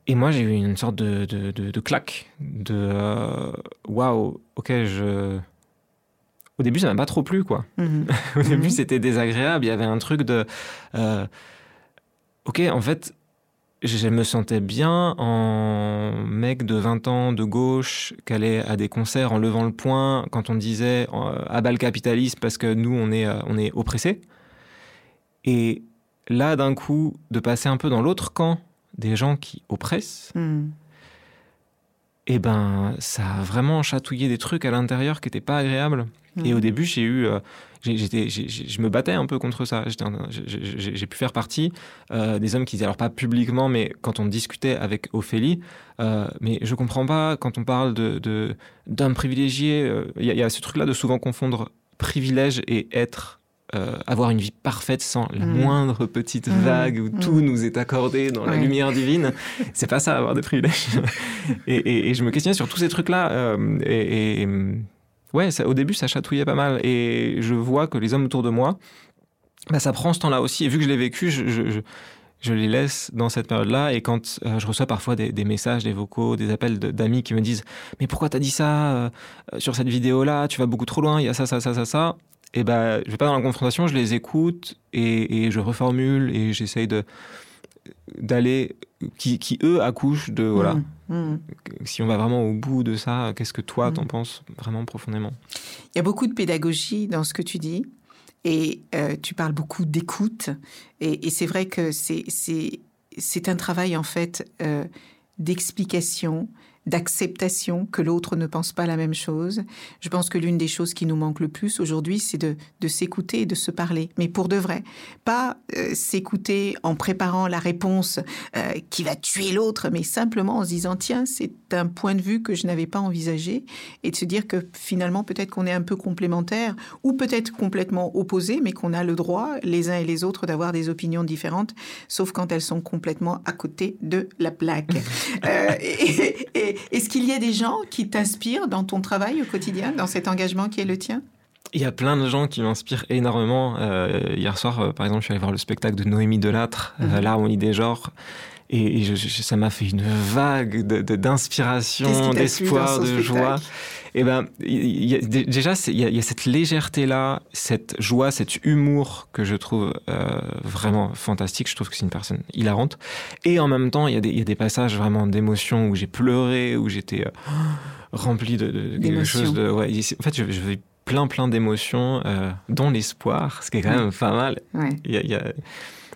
Et moi, j'ai eu une sorte de, claque, de waouh, ok, je, au début, ça m'a pas trop plu, quoi. Mhm. au début, Mhm. c'était désagréable. Il y avait un truc de. euh, ok, en fait, je me sentais bien en mec de 20 ans de gauche qui allait à des concerts en levant le poing quand on disait euh, à bas le capitalisme parce que nous, on est, euh, on est oppressés. Et là, d'un coup, de passer un peu dans l'autre camp des gens qui oppressent, Mhm. eh ben, ça a vraiment chatouillé des trucs à l'intérieur qui n'étaient pas agréables. Et au début, j'ai eu, euh, je me battais un peu contre ça. J'ai- pu faire partie euh, des hommes qui disaient, alors pas publiquement, mais quand on discutait avec Ophélie, euh, mais je comprends pas quand on parle de d'hommes privilégiés. euh, Il y, a- il y a ce truc-là de souvent confondre privilège et être. euh, avoir une vie parfaite sans la Mhm. moindre petite Mhm. vague où tout nous est accordé dans la lumière divine. C'est pas ça, avoir des privilèges. et, et- et je me questionnais sur tous ces trucs-là. euh, et, et, ouais, au début, ça chatouillait pas mal. Et je vois que les hommes autour de moi, bah, ça prend ce temps-là aussi. Et vu que je l'ai vécu, je, les laisse dans cette période-là. Et quand euh, je reçois parfois des, messages, des vocaux, des appels d'amis qui me disent Mais pourquoi t'as dit ça euh, sur cette vidéo-là? Tu vas beaucoup trop loin, il y a ça, ça, ça, ça, ça. Et ben, je vais pas dans la confrontation, je les écoute et je reformule et j'essaye de d'aller qui, qui eux accouchent de voilà Mhm. Mhm. si on va vraiment au bout de ça qu'est-ce que toi Mhm. t'en penses vraiment profondément? Il y a beaucoup de pédagogie dans ce que tu dis et euh, tu parles beaucoup d'écoute et, et c'est vrai que c'est c'est c'est un travail en fait euh, d'explication, d'acceptation que l'autre ne pense pas la même chose. Je pense que l'une des choses qui nous manque le plus aujourd'hui, c'est de, de s'écouter et de se parler, mais pour de vrai. Pas euh, s'écouter en préparant la réponse euh, qui va tuer l'autre, mais simplement en se disant, tiens, c'est un point de vue que je n'avais pas envisagé, et de se dire que finalement, peut-être qu'on est un peu complémentaires, ou peut-être complètement opposés, mais qu'on a le droit, les uns et les autres, d'avoir des opinions différentes, sauf quand elles sont complètement à côté de la plaque. Euh, et- et- Est-ce qu'il y a des gens qui t'inspirent dans ton travail au quotidien, dans cet engagement qui est le tien? Il y a plein de gens qui m'inspirent énormément Euh, hier soir euh, par exemple je suis allé voir le spectacle de Noémie Delattre euh, Mhm. l'harmonie des genres et, et je- je- ça m'a fait une vague de- de- d'inspiration t'a plu d'espoir de joie Et ben, il y a- dé- déjà, il y, a- y cette légèreté-là, cette joie, cet humour que je trouve euh, vraiment fantastique. Je trouve que c'est une personne hilarante. Et en même temps, il y a des, il y a des passages vraiment d'émotion où j'ai pleuré, où j'étais euh, rempli de, de- de quelque chose de. Ouais, en fait, je, je vis plein, plein d'émotions, euh, dont l'espoir, ce qui est quand même pas mal. Ouais. Il y a- il y a-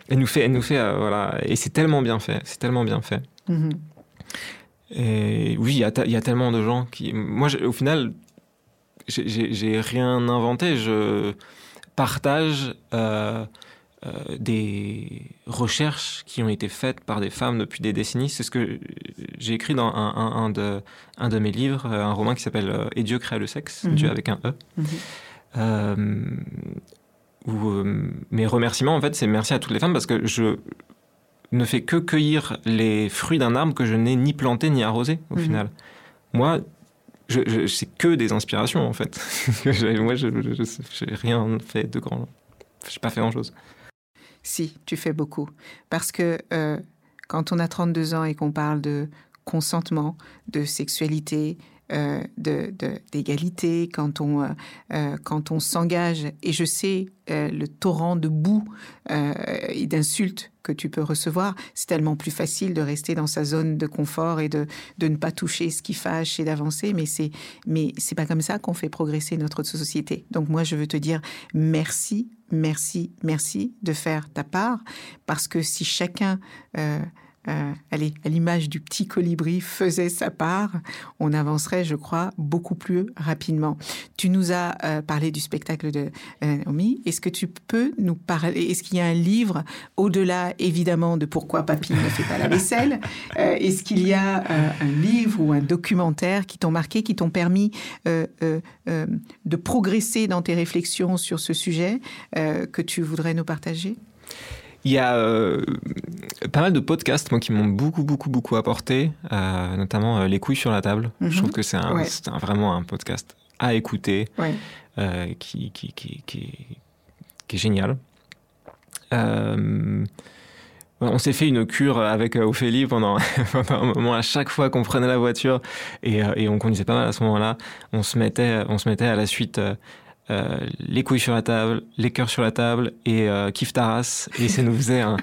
elle nous fait, elle nous fait, euh, voilà, et c'est tellement bien fait, c'est tellement bien fait. Mhm. Et oui, il y, y a tellement de gens qui. Moi, au final, j'ai- rien inventé. Je partage euh, des recherches qui ont été faites par des femmes depuis des décennies. C'est ce que j'ai écrit dans un, un- un de, un de mes livres, euh, un roman qui s'appelle euh, Et Dieu créa le sexe, Mhm. Dieu avec un E. Mhm. Euh, où, euh, mes remerciements, en fait, c'est merci à toutes les femmes parce que je ne fais que cueillir les fruits d'un arbre que je n'ai ni planté ni arrosé au Mhm. final. Moi, je, je- c'est que des inspirations en fait. Moi, je n'ai rien fait de grand. Je n'ai pas fait grand-chose. Si, tu fais beaucoup. Parce que euh, quand on a 32 ans et qu'on parle de consentement, de sexualité, euh, de- de- d'égalité, quand on, euh, euh, on s'engage, et je sais le torrent de boue et d'insultes que tu peux recevoir, c'est tellement plus facile de rester dans sa zone de confort et de, de ne pas toucher ce qui fâche et d'avancer, mais c'est mais c'est pas comme ça qu'on fait progresser notre société. Donc moi, je veux te dire merci, merci, merci de faire ta part, parce que si chacun euh, allez, à l'image du petit colibri, faisait sa part, on avancerait, je crois, beaucoup plus rapidement. Tu nous as euh, parlé du spectacle de euh, Naomi. Est-ce que tu peux nous parler Est-ce qu'il y a un livre, au-delà évidemment de Pourquoi Papy ne fait pas la vaisselle euh, Est-ce qu'il y a un livre ou un documentaire qui t'ont marqué, qui t'ont permis de progresser dans tes réflexions sur ce sujet que tu voudrais nous partager? Il y a euh, pas mal de podcasts moi, qui m'ont beaucoup, beaucoup, beaucoup apporté, euh, notamment euh, Les couilles sur la table. Mhm. Je trouve que c'est Ouais. vraiment un podcast à écouter. Ouais. qui, qui, qui, qui, est génial. On s'est fait une cure avec Ophélie pendant, pendant un moment. À chaque fois qu'on prenait la voiture et, et on conduisait pas mal à ce moment-là, on se mettait, on se mettait à la suite euh, les couilles sur la table, les cœurs sur la table et euh, Kif Taras. Et ça nous faisait un.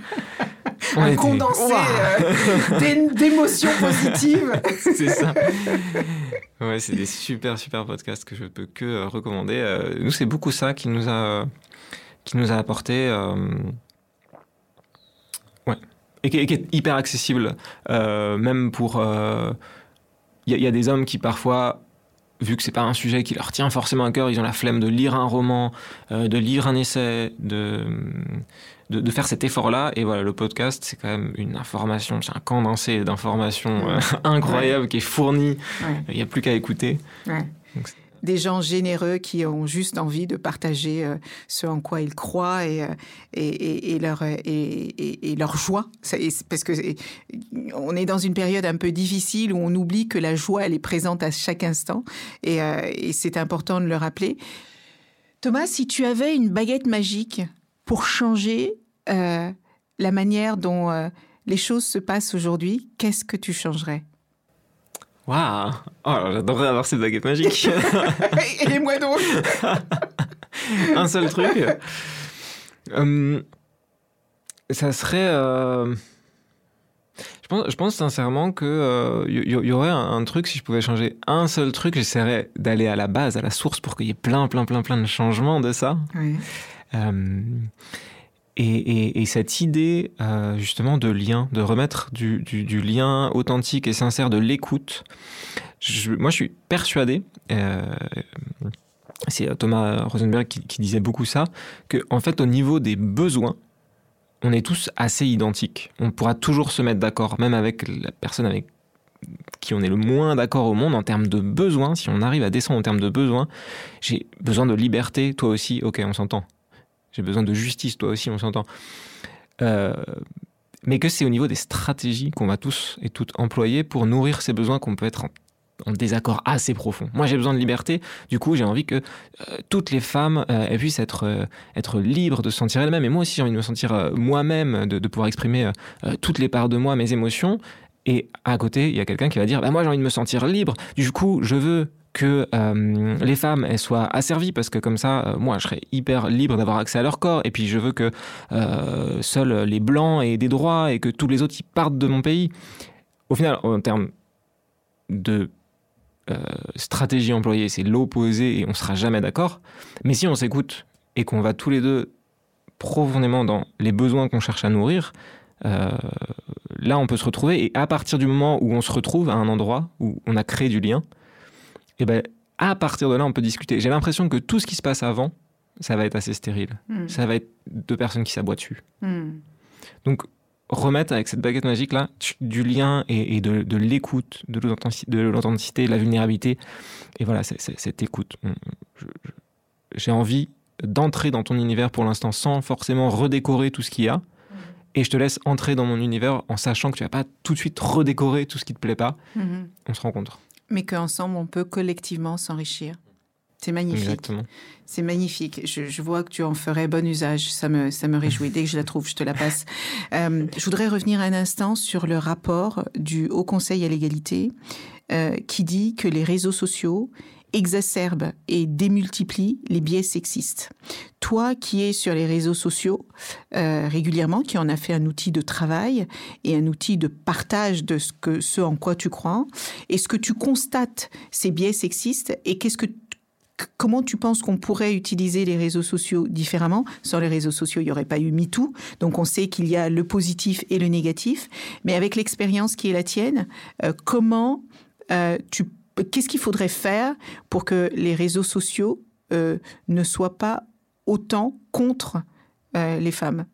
un était... condensé euh, d'émotions positives. c'est ça. Ouais, c'est des super, super podcasts que je peux que euh, recommander. Nous, c'est beaucoup ça qui nous a, qui nous a apporté. Ouais. Et qui, et qui, est hyper accessible, même pour. Il y, y, a des hommes qui parfois vu que c'est pas un sujet qui leur tient forcément à cœur, ils ont la flemme de lire un roman, euh, de lire un essai, de, de, de faire cet effort-là. Et voilà, le podcast, c'est quand même une information, c'est un condensé d'informations euh, incroyable ouais. qui est fourni. Il n'y a plus qu'à écouter. Ouais. Donc, des gens généreux qui ont juste envie de partager euh, ce en quoi ils croient et, euh, et, et, et leur, leur joie. Parce que on est dans une période un peu difficile où on oublie que la joie, elle est présente à chaque instant et, euh, c'est important de le rappeler. Thomas, si tu avais une baguette magique pour changer euh, la manière dont euh, les choses se passent aujourd'hui, qu'est-ce que tu changerais? Waouh oh, J'adorerais avoir cette baguette magique. Et moi donc Un seul truc. Euh, ça serait. Euh... Je, pense, je pense sincèrement qu'il euh, y, y, aurait un, un, truc, si je pouvais changer un seul truc, j'essaierais d'aller à la base, à la source, pour qu'il y ait plein, plein, plein, plein de changements de ça. Oui. Euh, et, et, et, cette idée euh, justement de lien, de remettre du, lien authentique et sincère, de l'écoute, moi je suis persuadé, euh, c'est Thomas Rosenberg qui, qui, disait beaucoup ça, que en fait au niveau des besoins, on est tous assez identiques. On pourra toujours se mettre d'accord, même avec la personne avec qui on est le moins d'accord au monde en termes de besoins. Si on arrive à descendre en termes de besoins, j'ai besoin de liberté, toi aussi, ok, on s'entend j'ai besoin de justice, toi aussi, on s'entend. Euh, mais que c'est au niveau des stratégies qu'on va tous et toutes employer pour nourrir ces besoins qu'on peut être en, désaccord assez profond. Moi, j'ai besoin de liberté, du coup, j'ai envie que euh, toutes les femmes euh, puissent être, libres de se sentir elles-mêmes. Et moi aussi, j'ai envie de me sentir moi-même, de, pouvoir exprimer toutes les parts de moi, mes émotions. Et à côté, il y a quelqu'un qui va dire bah, Moi, j'ai envie de me sentir libre, du coup, je veux que euh, les femmes soient asservies parce que comme ça euh, moi je serais hyper libre d'avoir accès à leur corps. Et puis je veux que euh, seuls les blancs aient des droits et que tous les autres ils partent de mon pays. Au final en termes de stratégie employée c'est l'opposé et on sera jamais d'accord. Mais si on s'écoute et qu'on va tous les deux profondément dans les besoins qu'on cherche à nourrir là on peut se retrouver. Et à partir du moment où on se retrouve à un endroit où on a créé du lien et ben à partir de là, on peut discuter. J'ai l'impression que tout ce qui se passe avant, ça va être assez stérile. Mm. Ça va être deux personnes qui s'aboient dessus. Mm. Donc, remettre avec cette baguette magique là du lien et, et de, de l'écoute, de l'authenticité, de la vulnérabilité. Et voilà, c est, c est, cette écoute. J'ai envie d'entrer dans ton univers pour l'instant sans forcément redécorer tout ce qu'il y a. Et je te laisse entrer dans mon univers en sachant que tu vas pas tout de suite redécorer tout ce qui te plaît pas. -hmm. On se rencontre mais qu'ensemble, on peut collectivement s'enrichir. C'est magnifique. C'est magnifique. Je, je, vois que tu en ferais bon usage. Ça me, ça me réjouit. Dès que je la trouve, je te la passe. Euh, je voudrais revenir un instant sur le rapport du Haut Conseil à l'égalité euh, qui dit que les réseaux sociaux exacerbe et démultiplie les biais sexistes. Toi qui es sur les réseaux sociaux euh, régulièrement, qui en a fait un outil de travail et un outil de partage de ce, que, ce en quoi tu crois, est-ce que tu constates ces biais sexistes et qu'est-ce que comment tu penses qu'on pourrait utiliser les réseaux sociaux différemment? Sans les réseaux sociaux, il n'y aurait pas eu MeToo. Donc on sait qu'il y a le positif et le négatif. Mais avec l'expérience qui est la tienne, euh, comment euh, tu qu'est-ce qu'il faudrait faire pour que les réseaux sociaux euh, ne soient pas autant contre euh, les femmes?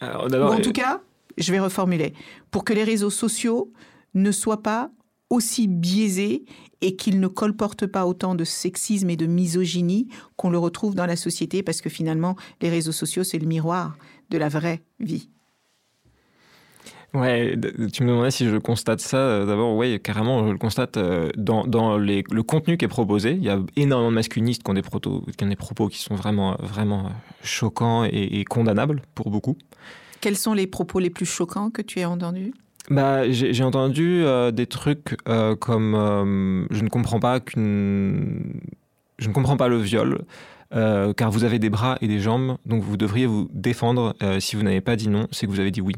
Alors, Ou en tout cas, je vais reformuler, pour que les réseaux sociaux ne soient pas aussi biaisés et qu'ils ne colportent pas autant de sexisme et de misogynie qu'on le retrouve dans la société, parce que finalement, les réseaux sociaux, c'est le miroir de la vraie vie. Ouais, tu me demandais si je constate ça. Euh, d'abord, oui, carrément, je le constate euh, dans, dans les, le contenu qui est proposé. Il y a énormément de masculinistes qui ont des, proto, qui, ont des propos qui sont vraiment, vraiment choquants et, et, condamnables pour beaucoup. Quels sont les propos les plus choquants que tu as entendus? Bah, J'ai entendu euh, des trucs euh, comme euh, je ne comprends pas qu'une je ne comprends pas le viol. car vous avez des bras et des jambes, donc vous devriez vous défendre. si vous n'avez pas dit non, c'est que vous avez dit oui.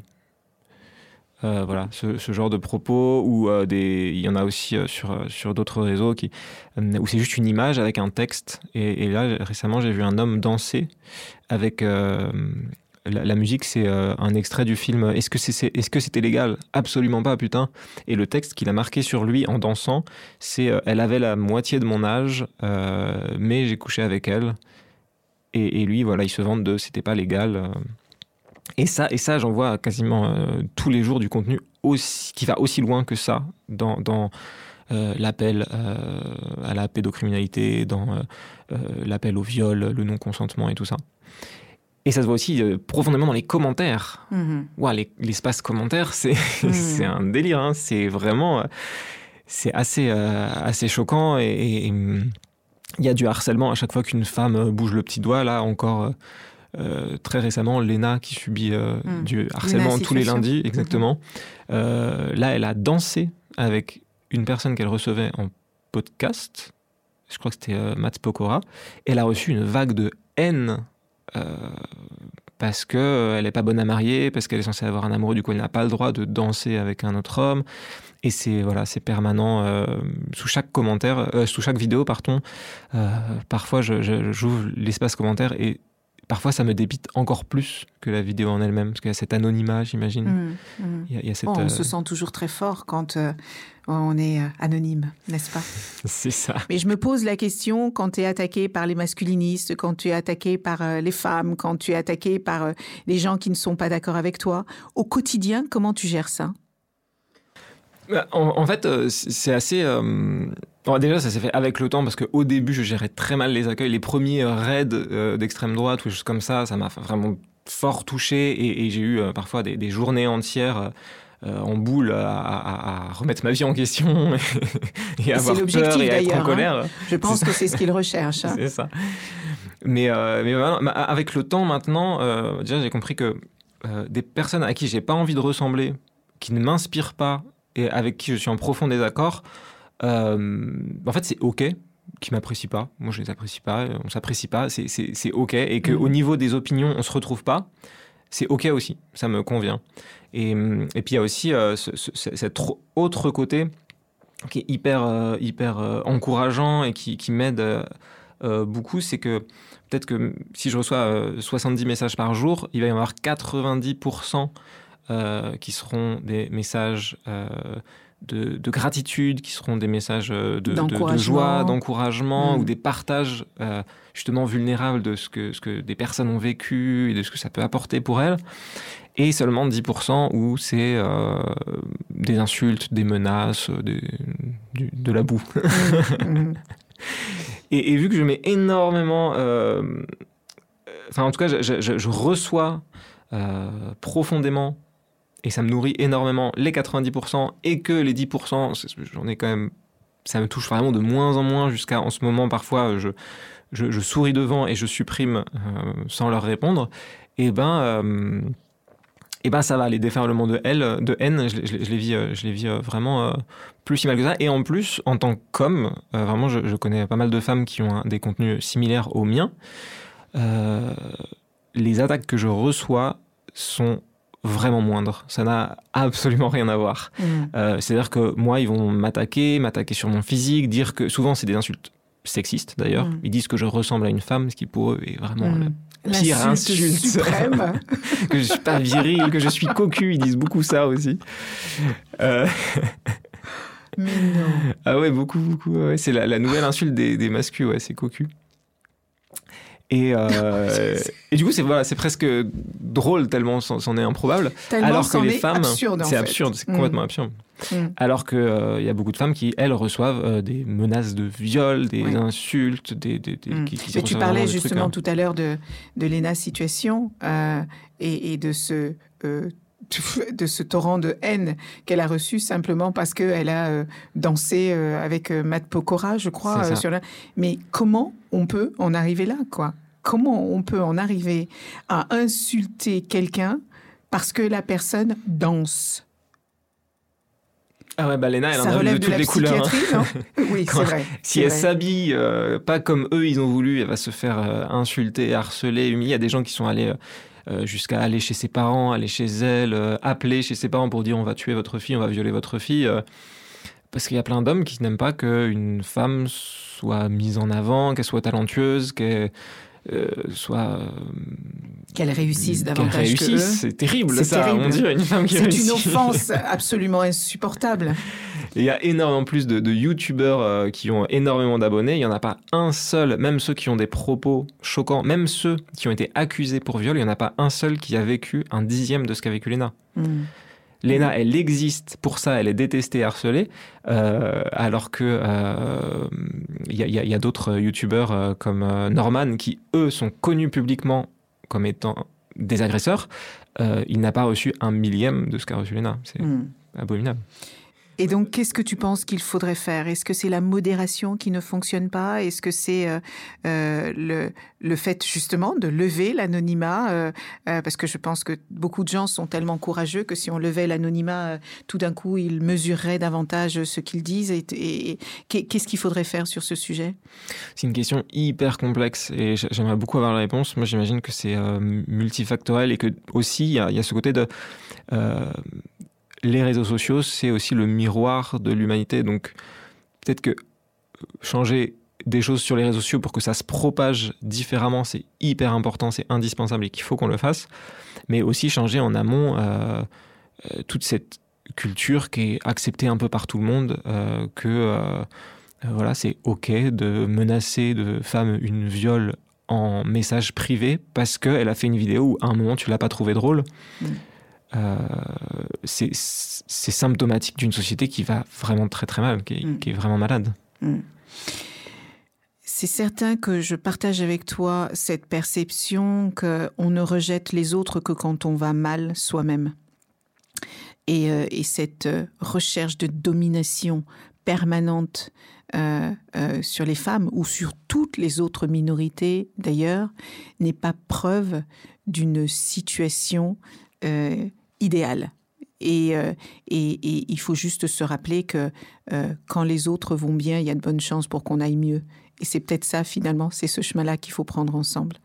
Euh, voilà, ce, genre de propos, ou euh, des, il y en a aussi euh, sur, sur d'autres réseaux qui, où c'est juste une image avec un texte. Et, là, récemment, j'ai vu un homme danser avec. La, musique, c'est un extrait du film Est-ce que c'est, que c'était légal? Absolument pas, putain. Et le texte qu'il a marqué sur lui en dansant, c'est Elle avait la moitié de mon âge, mais j'ai couché avec elle. Et, et, lui, voilà, il se vante de C'était pas légal. Et ça, et ça j'en vois quasiment euh, tous les jours du contenu aussi, qui va aussi loin que ça dans, dans euh, l'appel euh, à la pédocriminalité, dans l'appel au viol, le non-consentement et tout ça. Et ça se voit aussi profondément dans les commentaires. Mm-hmm. L'espace commentaire, c'est mm. un délire. Hein. C'est vraiment... c'est assez, assez choquant et il y a du harcèlement à chaque fois qu'une femme bouge le petit doigt. Là, encore euh, très récemment, Lena qui subit euh, hmm. du harcèlement tous les lundis, exactement. Euh, là, elle a dansé avec une personne qu'elle recevait en podcast. Je crois que c'était Matt Pokora. Elle a reçu une vague de haine parce qu'elle n'est pas bonne à marier, parce qu'elle est censée avoir un amoureux, du coup elle n'a pas le droit de danser avec un autre homme. Et c'est voilà, c'est permanent sous chaque commentaire, sous chaque vidéo, pardon. parfois, j'ouvre l'espace commentaire et parfois ça me débite encore plus que la vidéo en elle-même, parce qu'il y a cet anonymat, j'imagine. Mmh, mmh. Il y on se euh, sent toujours très fort quand euh, on est euh, anonyme, n'est-ce pas? C'est ça. Mais je me pose la question, quand tu es attaqué par les masculinistes, quand tu es attaqué par les femmes, quand tu es attaqué par les gens qui ne sont pas d'accord avec toi, au quotidien, comment tu gères ça? Bah, en, fait, c'est assez déjà, ça s'est fait avec le temps parce qu'au début, je gérais très mal les accueils. Les premiers raids euh, d'extrême droite ou des choses comme ça, ça m'a vraiment fort touché et, j'ai eu euh, parfois des, journées entières euh, en boule à, remettre ma vie en question et, à avoir peur et à être en hein. colère. Je pense que c'est ce qu'ils recherchent. Hein. c'est ça. Mais, mais avec le temps maintenant, déjà j'ai compris que des personnes à qui j'ai pas envie de ressembler, qui ne m'inspirent pas et avec qui je suis en profond désaccord, en fait, c'est OK qui m'apprécient pas. Moi, je les apprécie pas. On s'apprécie pas. C'est OK. Et qu'au mmh. niveau des opinions, on se retrouve pas. C'est OK aussi. Ça me convient. Et, et puis, il y a aussi euh, cet autre côté qui est hyper, euh, hyper encourageant et qui, qui m'aide beaucoup. C'est que peut-être que si je reçois 70 messages par jour, il va y en avoir 90% qui seront des messages de, gratitude, qui seront des messages euh, de, joie, d'encouragement, mm. ou des partages euh, justement vulnérables de ce que, ce que des personnes ont vécu et de ce que ça peut apporter pour elles. Et seulement 10% où c'est euh, des insultes, des menaces, de la boue. Mm. Mm. et, vu que je mets énormément... Enfin, en tout cas, je reçois profondément et ça me nourrit énormément les 90% et que les 10%, j'en ai quand même, ça me touche vraiment de moins en moins jusqu'à en ce moment parfois je, souris devant et je supprime euh, sans leur répondre, et eh ben et euh, eh ben ça va, les déferlements de, de haine je, les vis, je les vis euh, vraiment plus si mal que ça. Et en plus, en tant qu'homme, vraiment, je, connais pas mal de femmes qui ont des contenus similaires aux miens. les attaques que je reçois sont vraiment moindre. Ça n'a absolument rien à voir. Mm. Euh, c'est-à-dire que moi, ils vont m'attaquer, m'attaquer sur mon physique, dire que souvent c'est des insultes sexistes d'ailleurs. Mm. Ils disent que je ressemble à une femme, ce qui pour eux est vraiment mm. la pire insulte suprême. que je suis pas viril, que je suis cocu. Ils disent beaucoup ça aussi. Euh, Mais non. Ah ouais, beaucoup, beaucoup. C'est la, nouvelle insulte des, des mascus, ouais, c'est cocu. Et, euh, et du coup, c'est voilà, c'est presque drôle tellement c'en est improbable. alors que les femmes, c'est absurde, c'est complètement mm. absurde. Mm. Alors qu'il euh, y a beaucoup de femmes qui, elles, reçoivent euh, des menaces de viol, des insultes, des. des, mm. Mais tu parlais justement hein. tout à l'heure de, de Lena Situation et, et, de ce de ce torrent de haine qu'elle a reçu simplement parce qu'elle a euh, dansé euh, avec euh, Matt Pokora, je crois. sur Mais comment on peut en arriver là, quoi? Comment on peut en arriver à insulter quelqu'un parce que la personne danse? Ah ouais, bah Léna, elle Ça en a de de toutes la les couleurs. hein. Oui, c'est vrai. Si elle s'habille euh, pas comme eux, ils ont voulu, elle va se faire euh, insulter, harceler, humilier. Il y a des gens qui sont allés euh, jusqu'à aller chez ses parents, aller chez elle, euh, appeler chez ses parents pour dire on va tuer votre fille, on va violer votre fille. euh, parce qu'il y a plein d'hommes qui n'aiment pas qu'une femme soit mise en avant, qu'elle soit talentueuse, qu'elle euh, soit. euh, Qu'elle réussisse davantage. C'est terrible, ça. terrible. On dirait une femme qui C'est une offense absolument insupportable. Il y a énormément plus de, de youtubeurs euh, qui ont énormément d'abonnés. Il n'y en a pas un seul, même ceux qui ont des propos choquants, même ceux qui ont été accusés pour viol, il n'y en a pas un seul qui a vécu un dixième de ce qu'a vécu Léna. Mm. Léna, elle existe pour ça, elle est détestée et harcelée, euh, alors que euh, il y a, d'autres youtubeurs comme Norman qui, eux, sont connus publiquement comme étant des agresseurs. Il n'a pas reçu un millième de ce qu'a reçu Léna. C'est Mm. abominable. Et donc, qu'est-ce que tu penses qu'il faudrait faire? Est-ce que c'est la modération qui ne fonctionne pas? Est-ce que c'est euh, euh, le, fait justement de lever l'anonymat euh, Parce que je pense que beaucoup de gens sont tellement courageux que si on levait l'anonymat, tout d'un coup, ils mesureraient davantage ce qu'ils disent. Et, et- et qu'est- qu'est-ce qu'il faudrait faire sur ce sujet? C'est une question hyper complexe et j'aimerais beaucoup avoir la réponse. Moi, j'imagine que c'est multifactoriel et que aussi il y, a- ce côté de les réseaux sociaux, c'est aussi le miroir de l'humanité. Donc peut-être que changer des choses sur les réseaux sociaux pour que ça se propage différemment, c'est hyper important, c'est indispensable et qu'il faut qu'on le fasse. Mais aussi changer en amont euh, euh, toute cette culture qui est acceptée un peu par tout le monde, euh, que voilà, c'est ok de menacer de femme une viol en message privé parce qu'elle a fait une vidéo où à un moment tu l'as pas trouvé drôle. Mm. Euh, c'est c'est symptomatique d'une société qui va vraiment très très mal, qui est, Mm. qui est vraiment malade. C'est certain que je partage avec toi cette perception qu'on ne rejette les autres que quand on va mal soi-même. Et, euh, et cette recherche de domination permanente euh, euh, sur les femmes ou sur toutes les autres minorités d'ailleurs n'est pas preuve d'une situation euh, idéale. Et, euh, et, et il faut juste se rappeler que euh, quand les autres vont bien, il y a de bonnes chances pour qu'on aille mieux. Et c'est peut-être ça, finalement, c'est ce chemin-là qu'il faut prendre ensemble.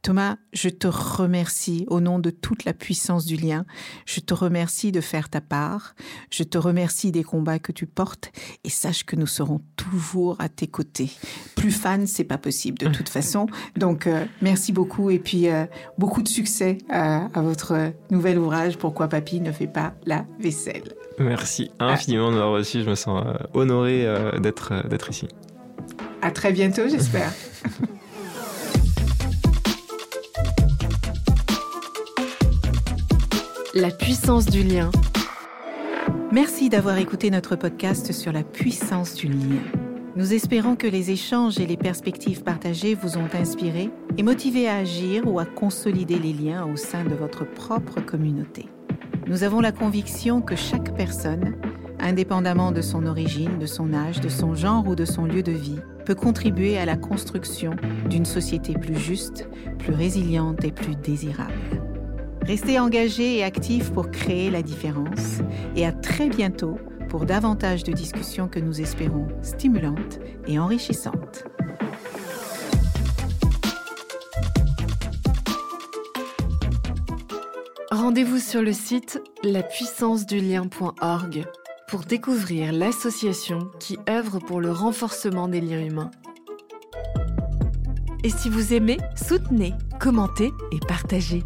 Euh, Thomas, je te remercie au nom de toute la puissance du lien. Je te remercie de faire ta part. Je te remercie des combats que tu portes et sache que nous serons toujours à tes côtés. Plus fan, c'est pas possible de toute façon. Donc, euh, merci beaucoup et puis euh, beaucoup de succès à, à votre nouvel ouvrage Pourquoi Papy ne fait pas la vaisselle. Merci infiniment de m'avoir reçu. Je me sens euh, honoré euh, d'être euh, d'être ici. À très bientôt, j'espère. La puissance du lien. Merci d'avoir écouté notre podcast sur la puissance du lien. Nous espérons que les échanges et les perspectives partagées vous ont inspiré et motivé à agir ou à consolider les liens au sein de votre propre communauté. Nous avons la conviction que chaque personne, indépendamment de son origine, de son âge, de son genre ou de son lieu de vie, peut contribuer à la construction d'une société plus juste, plus résiliente et plus désirable. Restez engagés et actifs pour créer la différence et à très bientôt pour davantage de discussions que nous espérons stimulantes et enrichissantes. Rendez-vous sur le site lapuissancedulien.org pour découvrir l'association qui œuvre pour le renforcement des liens humains. Et si vous aimez, soutenez, commentez et partagez.